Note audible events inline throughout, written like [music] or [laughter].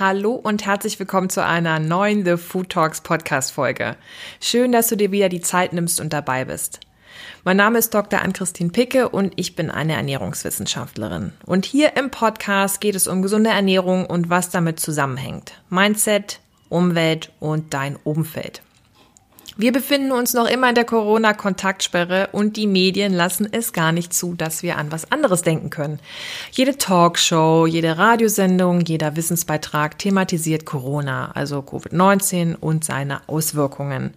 Hallo und herzlich willkommen zu einer neuen The Food Talks Podcast Folge. Schön, dass du dir wieder die Zeit nimmst und dabei bist. Mein Name ist Dr. Ann-Christine Picke und ich bin eine Ernährungswissenschaftlerin. Und hier im Podcast geht es um gesunde Ernährung und was damit zusammenhängt. Mindset, Umwelt und dein Umfeld. Wir befinden uns noch immer in der Corona-Kontaktsperre und die Medien lassen es gar nicht zu, dass wir an was anderes denken können. Jede Talkshow, jede Radiosendung, jeder Wissensbeitrag thematisiert Corona, also Covid-19 und seine Auswirkungen.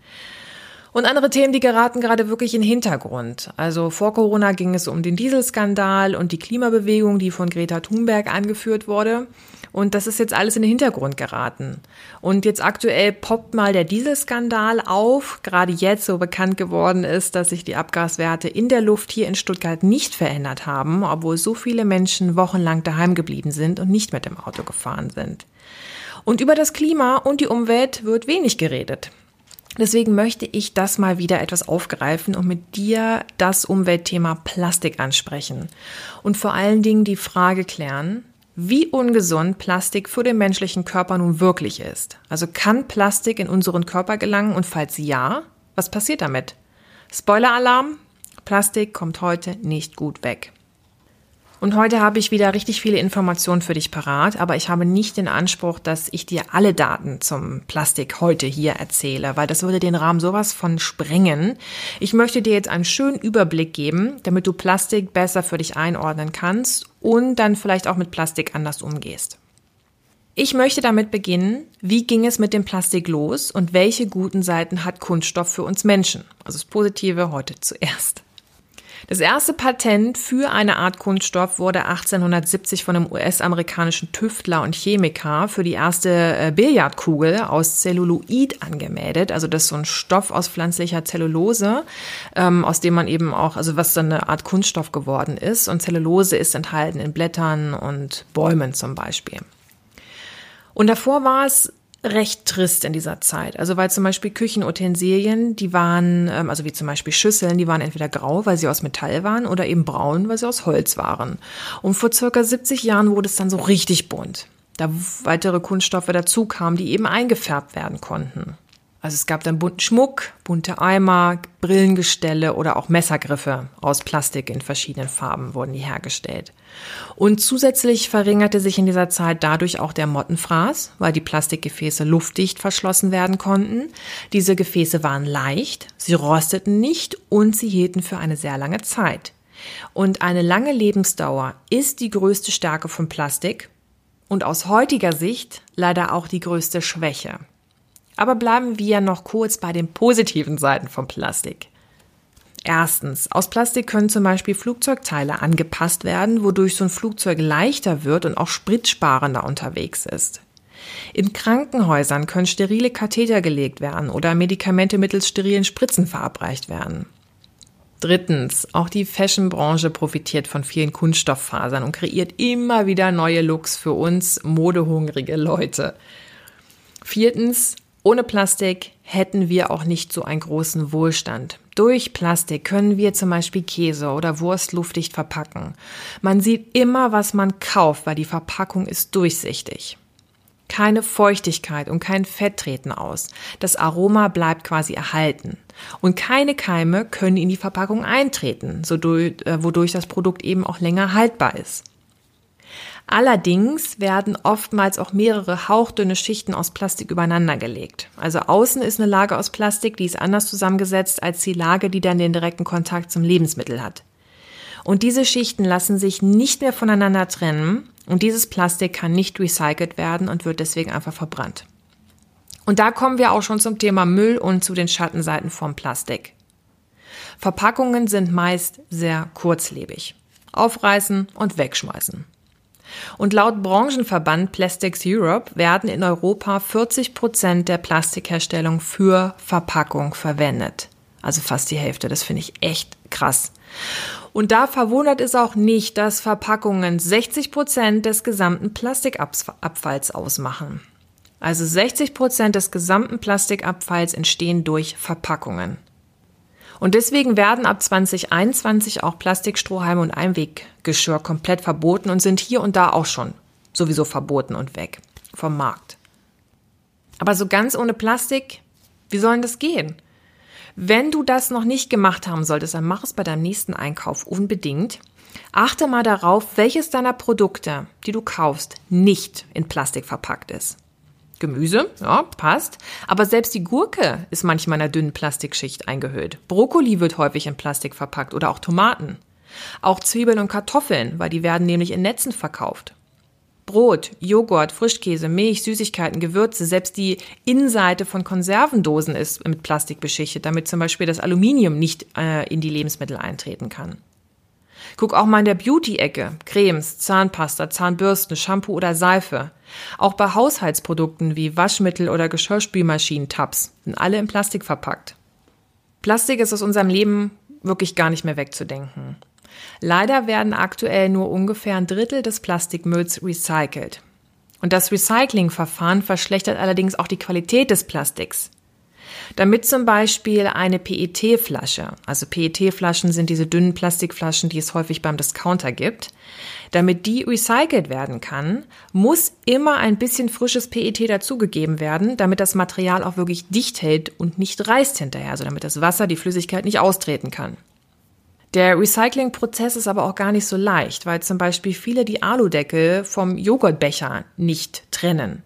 Und andere Themen, die geraten gerade wirklich in den Hintergrund. Also vor Corona ging es um den Dieselskandal und die Klimabewegung, die von Greta Thunberg angeführt wurde. Und das ist jetzt alles in den Hintergrund geraten. Und jetzt aktuell poppt mal der Dieselskandal auf, gerade jetzt so bekannt geworden ist, dass sich die Abgaswerte in der Luft hier in Stuttgart nicht verändert haben, obwohl so viele Menschen wochenlang daheim geblieben sind und nicht mit dem Auto gefahren sind. Und über das Klima und die Umwelt wird wenig geredet. Deswegen möchte ich das mal wieder etwas aufgreifen und mit dir das Umweltthema Plastik ansprechen und vor allen Dingen die Frage klären, wie ungesund Plastik für den menschlichen Körper nun wirklich ist. Also kann Plastik in unseren Körper gelangen und falls ja, was passiert damit? Spoiler-Alarm, Plastik kommt heute nicht gut weg. Und heute habe ich wieder richtig viele Informationen für dich parat, aber ich habe nicht den Anspruch, dass ich dir alle Daten zum Plastik heute hier erzähle, weil das würde den Rahmen sowas von sprengen. Ich möchte dir jetzt einen schönen Überblick geben, damit du Plastik besser für dich einordnen kannst und dann vielleicht auch mit Plastik anders umgehst. Ich möchte damit beginnen, wie ging es mit dem Plastik los und welche guten Seiten hat Kunststoff für uns Menschen? Also das Positive heute zuerst. Das erste Patent für eine Art Kunststoff wurde 1870 von einem US-amerikanischen Tüftler und Chemiker für die erste äh, Billardkugel aus Zelluloid angemeldet. Also das ist so ein Stoff aus pflanzlicher Zellulose, ähm, aus dem man eben auch, also was dann eine Art Kunststoff geworden ist. Und Zellulose ist enthalten in Blättern und Bäumen zum Beispiel. Und davor war es recht trist in dieser Zeit. Also weil zum Beispiel Küchenutensilien, die waren, ähm, also wie zum Beispiel Schüsseln, die waren entweder grau, weil sie aus Metall waren, oder eben braun, weil sie aus Holz waren. Und vor circa 70 Jahren wurde es dann so richtig bunt, da weitere Kunststoffe dazu kamen, die eben eingefärbt werden konnten. Also es gab dann bunten Schmuck, bunte Eimer, Brillengestelle oder auch Messergriffe aus Plastik in verschiedenen Farben wurden die hergestellt. Und zusätzlich verringerte sich in dieser Zeit dadurch auch der Mottenfraß, weil die Plastikgefäße luftdicht verschlossen werden konnten. Diese Gefäße waren leicht, sie rosteten nicht und sie hielten für eine sehr lange Zeit. Und eine lange Lebensdauer ist die größte Stärke von Plastik und aus heutiger Sicht leider auch die größte Schwäche. Aber bleiben wir noch kurz bei den positiven Seiten von Plastik. Erstens, aus Plastik können zum Beispiel Flugzeugteile angepasst werden, wodurch so ein Flugzeug leichter wird und auch spritsparender unterwegs ist. In Krankenhäusern können sterile Katheter gelegt werden oder Medikamente mittels sterilen Spritzen verabreicht werden. Drittens, auch die Fashionbranche profitiert von vielen Kunststofffasern und kreiert immer wieder neue Looks für uns modehungrige Leute. Viertens, ohne Plastik hätten wir auch nicht so einen großen Wohlstand. Durch Plastik können wir zum Beispiel Käse oder Wurst luftdicht verpacken. Man sieht immer, was man kauft, weil die Verpackung ist durchsichtig. Keine Feuchtigkeit und kein Fett treten aus. Das Aroma bleibt quasi erhalten. Und keine Keime können in die Verpackung eintreten, äh, wodurch das Produkt eben auch länger haltbar ist. Allerdings werden oftmals auch mehrere hauchdünne Schichten aus Plastik übereinander gelegt. Also außen ist eine Lage aus Plastik, die ist anders zusammengesetzt als die Lage, die dann den direkten Kontakt zum Lebensmittel hat. Und diese Schichten lassen sich nicht mehr voneinander trennen und dieses Plastik kann nicht recycelt werden und wird deswegen einfach verbrannt. Und da kommen wir auch schon zum Thema Müll und zu den Schattenseiten vom Plastik. Verpackungen sind meist sehr kurzlebig. Aufreißen und wegschmeißen. Und laut Branchenverband Plastics Europe werden in Europa 40 Prozent der Plastikherstellung für Verpackung verwendet. Also fast die Hälfte. Das finde ich echt krass. Und da verwundert es auch nicht, dass Verpackungen 60 Prozent des gesamten Plastikabfalls ausmachen. Also 60 Prozent des gesamten Plastikabfalls entstehen durch Verpackungen. Und deswegen werden ab 2021 auch Plastikstrohhalme und Einweggeschirr komplett verboten und sind hier und da auch schon sowieso verboten und weg. vom Markt. Aber so ganz ohne Plastik, wie soll denn das gehen? Wenn du das noch nicht gemacht haben solltest, dann mach es bei deinem nächsten Einkauf unbedingt. Achte mal darauf, welches deiner Produkte, die du kaufst, nicht in Plastik verpackt ist. Gemüse, ja, passt. Aber selbst die Gurke ist manchmal in einer dünnen Plastikschicht eingehüllt. Brokkoli wird häufig in Plastik verpackt oder auch Tomaten. Auch Zwiebeln und Kartoffeln, weil die werden nämlich in Netzen verkauft. Brot, Joghurt, Frischkäse, Milch, Süßigkeiten, Gewürze, selbst die Innenseite von Konservendosen ist mit Plastik beschichtet, damit zum Beispiel das Aluminium nicht äh, in die Lebensmittel eintreten kann. Guck auch mal in der Beauty-Ecke. Cremes, Zahnpasta, Zahnbürsten, Shampoo oder Seife. Auch bei Haushaltsprodukten wie Waschmittel oder Geschirrspülmaschinen-Tabs sind alle in Plastik verpackt. Plastik ist aus unserem Leben wirklich gar nicht mehr wegzudenken. Leider werden aktuell nur ungefähr ein Drittel des Plastikmülls recycelt. Und das Recyclingverfahren verschlechtert allerdings auch die Qualität des Plastiks. Damit zum Beispiel eine PET-Flasche, also PET-Flaschen sind diese dünnen Plastikflaschen, die es häufig beim Discounter gibt, damit die recycelt werden kann, muss immer ein bisschen frisches PET dazugegeben werden, damit das Material auch wirklich dicht hält und nicht reißt hinterher, also damit das Wasser die Flüssigkeit nicht austreten kann. Der Recyclingprozess ist aber auch gar nicht so leicht, weil zum Beispiel viele die Aludeckel vom Joghurtbecher nicht trennen.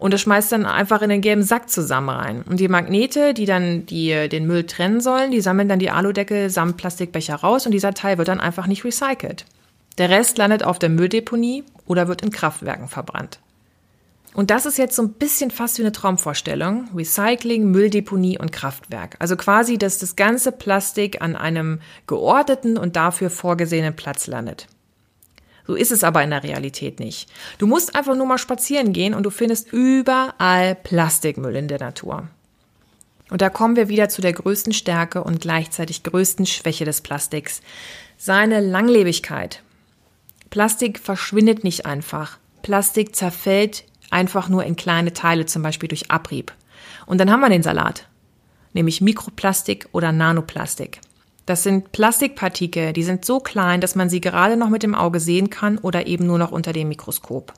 Und das schmeißt dann einfach in den gelben Sack zusammen rein. Und die Magnete, die dann die, den Müll trennen sollen, die sammeln dann die Aludeckel samt Plastikbecher raus und dieser Teil wird dann einfach nicht recycelt. Der Rest landet auf der Mülldeponie oder wird in Kraftwerken verbrannt. Und das ist jetzt so ein bisschen fast wie eine Traumvorstellung. Recycling, Mülldeponie und Kraftwerk. Also quasi, dass das ganze Plastik an einem geordneten und dafür vorgesehenen Platz landet. So ist es aber in der Realität nicht. Du musst einfach nur mal spazieren gehen und du findest überall Plastikmüll in der Natur. Und da kommen wir wieder zu der größten Stärke und gleichzeitig größten Schwäche des Plastiks. Seine Langlebigkeit. Plastik verschwindet nicht einfach. Plastik zerfällt einfach nur in kleine Teile, zum Beispiel durch Abrieb. Und dann haben wir den Salat, nämlich Mikroplastik oder Nanoplastik. Das sind Plastikpartikel, die sind so klein, dass man sie gerade noch mit dem Auge sehen kann oder eben nur noch unter dem Mikroskop.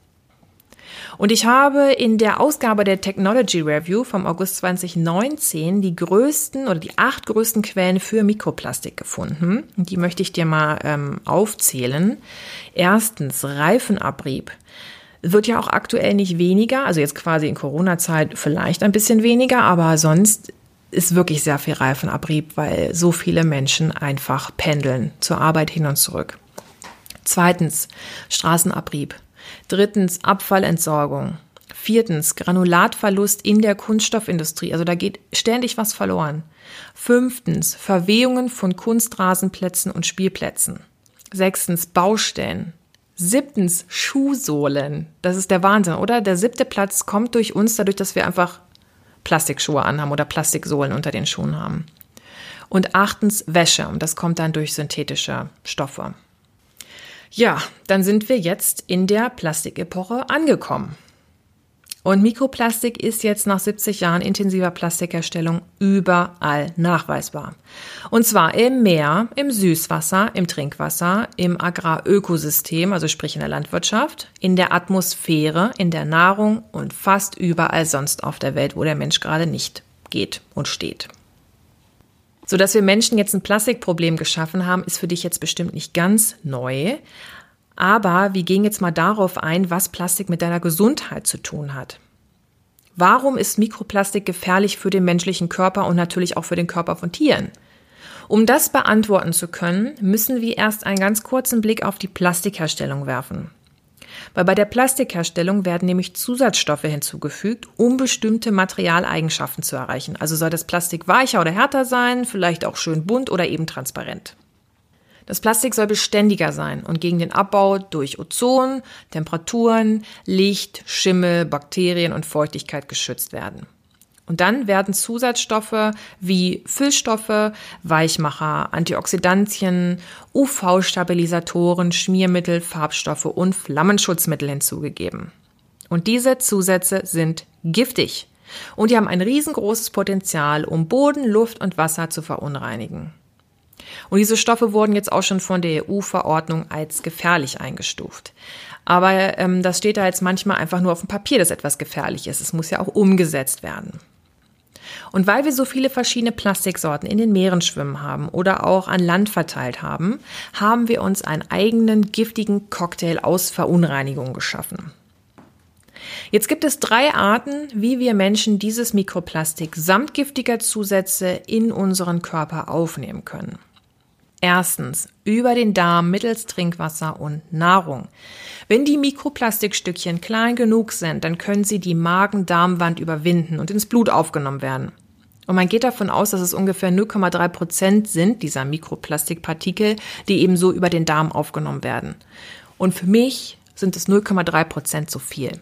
Und ich habe in der Ausgabe der Technology Review vom August 2019 die größten oder die acht größten Quellen für Mikroplastik gefunden. Und die möchte ich dir mal ähm, aufzählen. Erstens Reifenabrieb. Wird ja auch aktuell nicht weniger, also jetzt quasi in Corona-Zeit vielleicht ein bisschen weniger, aber sonst ist wirklich sehr viel Reifenabrieb, weil so viele Menschen einfach pendeln zur Arbeit hin und zurück. Zweitens Straßenabrieb. Drittens Abfallentsorgung. Viertens Granulatverlust in der Kunststoffindustrie. Also da geht ständig was verloren. Fünftens Verwehungen von Kunstrasenplätzen und Spielplätzen. Sechstens Baustellen. Siebtens Schuhsohlen. Das ist der Wahnsinn, oder? Der siebte Platz kommt durch uns, dadurch, dass wir einfach Plastikschuhe anhaben oder Plastiksohlen unter den Schuhen haben. Und achtens Wäsche und das kommt dann durch synthetische Stoffe. Ja, dann sind wir jetzt in der Plastikepoche angekommen. Und Mikroplastik ist jetzt nach 70 Jahren intensiver Plastikherstellung überall nachweisbar. Und zwar im Meer, im Süßwasser, im Trinkwasser, im Agrarökosystem, also sprich in der Landwirtschaft, in der Atmosphäre, in der Nahrung und fast überall sonst auf der Welt, wo der Mensch gerade nicht geht und steht. So dass wir Menschen jetzt ein Plastikproblem geschaffen haben, ist für dich jetzt bestimmt nicht ganz neu. Aber wir gehen jetzt mal darauf ein, was Plastik mit deiner Gesundheit zu tun hat. Warum ist Mikroplastik gefährlich für den menschlichen Körper und natürlich auch für den Körper von Tieren? Um das beantworten zu können, müssen wir erst einen ganz kurzen Blick auf die Plastikherstellung werfen. Weil bei der Plastikherstellung werden nämlich Zusatzstoffe hinzugefügt, um bestimmte Materialeigenschaften zu erreichen. Also soll das Plastik weicher oder härter sein, vielleicht auch schön bunt oder eben transparent. Das Plastik soll beständiger sein und gegen den Abbau durch Ozon, Temperaturen, Licht, Schimmel, Bakterien und Feuchtigkeit geschützt werden. Und dann werden Zusatzstoffe wie Füllstoffe, Weichmacher, Antioxidantien, UV-Stabilisatoren, Schmiermittel, Farbstoffe und Flammenschutzmittel hinzugegeben. Und diese Zusätze sind giftig und die haben ein riesengroßes Potenzial, um Boden, Luft und Wasser zu verunreinigen. Und diese Stoffe wurden jetzt auch schon von der EU-Verordnung als gefährlich eingestuft. Aber ähm, das steht da jetzt manchmal einfach nur auf dem Papier, dass etwas gefährlich ist. Es muss ja auch umgesetzt werden. Und weil wir so viele verschiedene Plastiksorten in den Meeren schwimmen haben oder auch an Land verteilt haben, haben wir uns einen eigenen giftigen Cocktail aus Verunreinigung geschaffen. Jetzt gibt es drei Arten, wie wir Menschen dieses Mikroplastik samt giftiger Zusätze in unseren Körper aufnehmen können. Erstens über den Darm mittels Trinkwasser und Nahrung. Wenn die Mikroplastikstückchen klein genug sind, dann können sie die Magen-Darmwand überwinden und ins Blut aufgenommen werden. Und man geht davon aus, dass es ungefähr 0,3 Prozent sind dieser Mikroplastikpartikel, die eben so über den Darm aufgenommen werden. Und für mich sind es 0,3 Prozent so viel.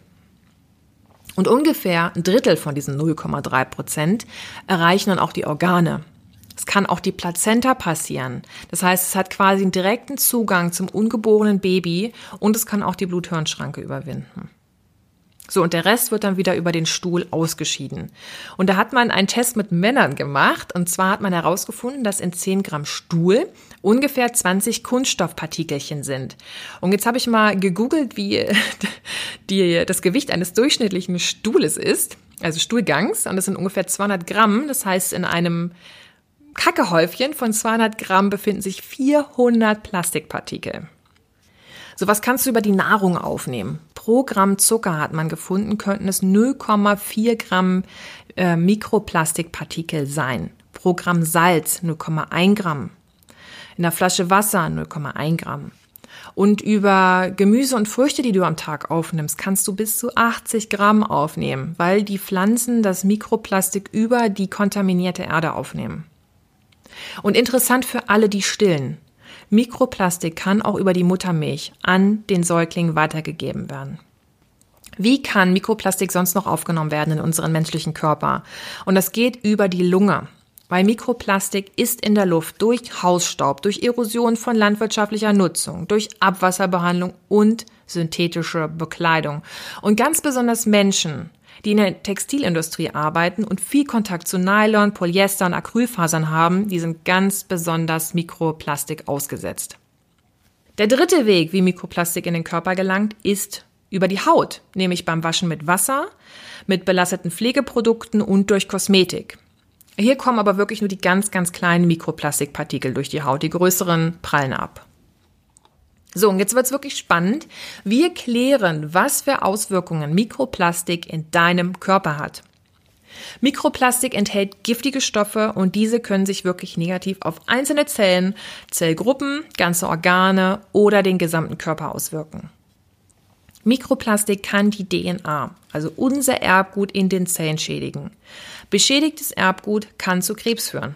Und ungefähr ein Drittel von diesen 0,3 Prozent erreichen dann auch die Organe. Es kann auch die Plazenta passieren. Das heißt, es hat quasi einen direkten Zugang zum ungeborenen Baby und es kann auch die Bluthirnschranke überwinden. So, und der Rest wird dann wieder über den Stuhl ausgeschieden. Und da hat man einen Test mit Männern gemacht. Und zwar hat man herausgefunden, dass in 10 Gramm Stuhl ungefähr 20 Kunststoffpartikelchen sind. Und jetzt habe ich mal gegoogelt, wie [laughs] die, das Gewicht eines durchschnittlichen Stuhles ist. Also Stuhlgangs. Und das sind ungefähr 200 Gramm. Das heißt, in einem Kackehäufchen von 200 Gramm befinden sich 400 Plastikpartikel. So was kannst du über die Nahrung aufnehmen. Pro Gramm Zucker hat man gefunden, könnten es 0,4 Gramm äh, Mikroplastikpartikel sein. Pro Gramm Salz 0,1 Gramm. In der Flasche Wasser 0,1 Gramm. Und über Gemüse und Früchte, die du am Tag aufnimmst, kannst du bis zu 80 Gramm aufnehmen, weil die Pflanzen das Mikroplastik über die kontaminierte Erde aufnehmen. Und interessant für alle, die stillen. Mikroplastik kann auch über die Muttermilch an den Säugling weitergegeben werden. Wie kann Mikroplastik sonst noch aufgenommen werden in unseren menschlichen Körper? Und das geht über die Lunge. Weil Mikroplastik ist in der Luft durch Hausstaub, durch Erosion von landwirtschaftlicher Nutzung, durch Abwasserbehandlung und synthetische Bekleidung. Und ganz besonders Menschen, die in der Textilindustrie arbeiten und viel Kontakt zu Nylon, Polyester und Acrylfasern haben, die sind ganz besonders Mikroplastik ausgesetzt. Der dritte Weg, wie Mikroplastik in den Körper gelangt, ist über die Haut, nämlich beim Waschen mit Wasser, mit belasteten Pflegeprodukten und durch Kosmetik. Hier kommen aber wirklich nur die ganz, ganz kleinen Mikroplastikpartikel durch die Haut, die größeren prallen ab. So, und jetzt wird's wirklich spannend. Wir klären, was für Auswirkungen Mikroplastik in deinem Körper hat. Mikroplastik enthält giftige Stoffe und diese können sich wirklich negativ auf einzelne Zellen, Zellgruppen, ganze Organe oder den gesamten Körper auswirken. Mikroplastik kann die DNA, also unser Erbgut in den Zellen schädigen. Beschädigtes Erbgut kann zu Krebs führen.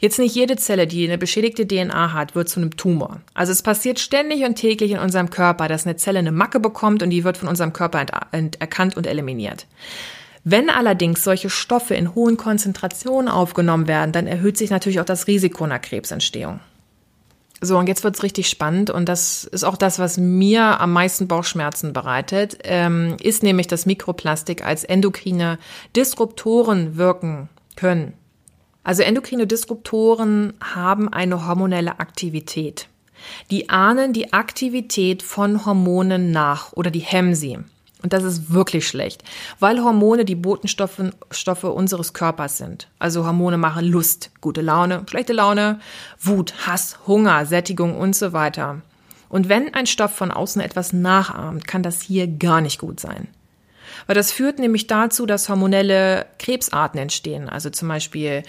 Jetzt nicht jede Zelle, die eine beschädigte DNA hat, wird zu einem Tumor. Also es passiert ständig und täglich in unserem Körper, dass eine Zelle eine Macke bekommt und die wird von unserem Körper erkannt und eliminiert. Wenn allerdings solche Stoffe in hohen Konzentrationen aufgenommen werden, dann erhöht sich natürlich auch das Risiko einer Krebsentstehung. So, und jetzt wird's richtig spannend und das ist auch das, was mir am meisten Bauchschmerzen bereitet, ähm, ist nämlich, dass Mikroplastik als endokrine Disruptoren wirken können. Also endokrine Disruptoren haben eine hormonelle Aktivität. Die ahnen die Aktivität von Hormonen nach oder die hemmen sie. Und das ist wirklich schlecht, weil Hormone die Botenstoffe Stoffe unseres Körpers sind. Also Hormone machen Lust, gute Laune, schlechte Laune, Wut, Hass, Hunger, Sättigung und so weiter. Und wenn ein Stoff von außen etwas nachahmt, kann das hier gar nicht gut sein. Weil das führt nämlich dazu, dass hormonelle Krebsarten entstehen, also zum Beispiel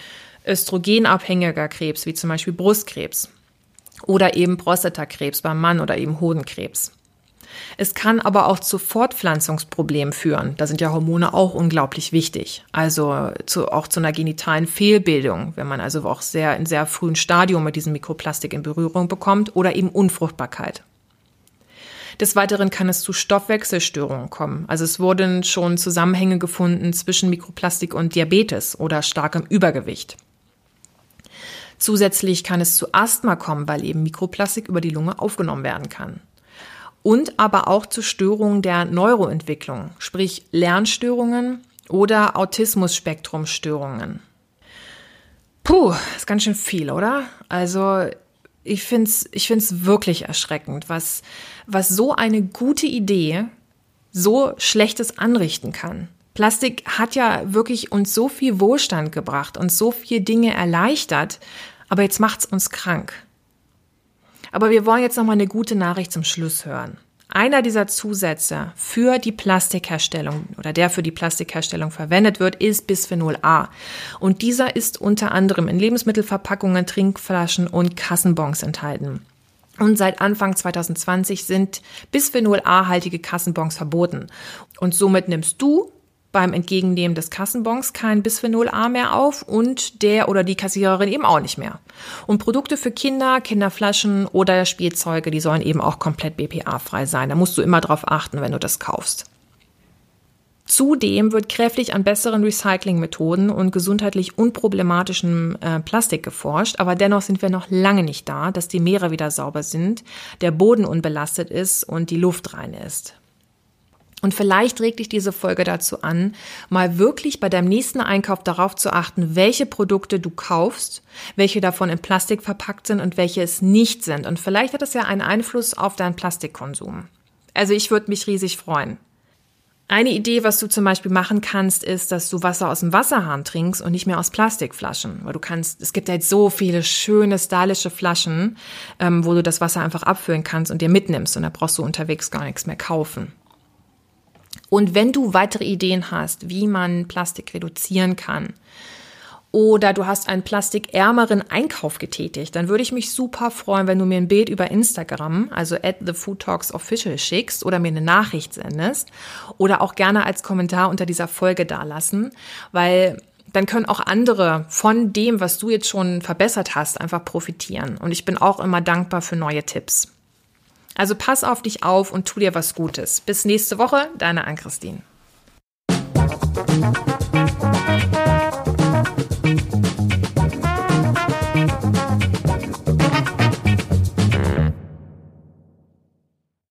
östrogenabhängiger Krebs, wie zum Beispiel Brustkrebs oder eben Prostatakrebs beim Mann oder eben Hodenkrebs. Es kann aber auch zu Fortpflanzungsproblemen führen. Da sind ja Hormone auch unglaublich wichtig. Also zu, auch zu einer genitalen Fehlbildung, wenn man also auch sehr in sehr frühen Stadium mit diesem Mikroplastik in Berührung bekommt oder eben Unfruchtbarkeit. Des Weiteren kann es zu Stoffwechselstörungen kommen. Also es wurden schon Zusammenhänge gefunden zwischen Mikroplastik und Diabetes oder starkem Übergewicht. Zusätzlich kann es zu Asthma kommen, weil eben Mikroplastik über die Lunge aufgenommen werden kann. Und aber auch zu Störungen der Neuroentwicklung, sprich Lernstörungen oder Autismus-Spektrumstörungen. Puh, ist ganz schön viel, oder? Also ich finde es ich find's wirklich erschreckend, was, was so eine gute Idee so Schlechtes anrichten kann. Plastik hat ja wirklich uns so viel Wohlstand gebracht und so viel Dinge erleichtert, aber jetzt macht's uns krank. Aber wir wollen jetzt noch mal eine gute Nachricht zum Schluss hören. Einer dieser Zusätze für die Plastikherstellung oder der für die Plastikherstellung verwendet wird, ist Bisphenol A. Und dieser ist unter anderem in Lebensmittelverpackungen, Trinkflaschen und Kassenbons enthalten. Und seit Anfang 2020 sind Bisphenol A-haltige Kassenbons verboten. Und somit nimmst du beim Entgegennehmen des Kassenbons kein Bisphenol A mehr auf und der oder die Kassiererin eben auch nicht mehr. Und Produkte für Kinder, Kinderflaschen oder Spielzeuge, die sollen eben auch komplett BPA-frei sein. Da musst du immer drauf achten, wenn du das kaufst. Zudem wird kräftig an besseren Recyclingmethoden und gesundheitlich unproblematischem äh, Plastik geforscht, aber dennoch sind wir noch lange nicht da, dass die Meere wieder sauber sind, der Boden unbelastet ist und die Luft rein ist. Und vielleicht regt dich diese Folge dazu an, mal wirklich bei deinem nächsten Einkauf darauf zu achten, welche Produkte du kaufst, welche davon in Plastik verpackt sind und welche es nicht sind. Und vielleicht hat das ja einen Einfluss auf deinen Plastikkonsum. Also ich würde mich riesig freuen. Eine Idee, was du zum Beispiel machen kannst, ist, dass du Wasser aus dem Wasserhahn trinkst und nicht mehr aus Plastikflaschen. Weil du kannst, es gibt jetzt so viele schöne, stylische Flaschen, ähm, wo du das Wasser einfach abfüllen kannst und dir mitnimmst und da brauchst du unterwegs gar nichts mehr kaufen. Und wenn du weitere Ideen hast, wie man Plastik reduzieren kann, oder du hast einen plastikärmeren Einkauf getätigt, dann würde ich mich super freuen, wenn du mir ein Bild über Instagram, also at the Food Talks Official schickst oder mir eine Nachricht sendest oder auch gerne als Kommentar unter dieser Folge dalassen, weil dann können auch andere von dem, was du jetzt schon verbessert hast, einfach profitieren. Und ich bin auch immer dankbar für neue Tipps. Also pass auf dich auf und tu dir was Gutes. Bis nächste Woche, deine Ann-Christine.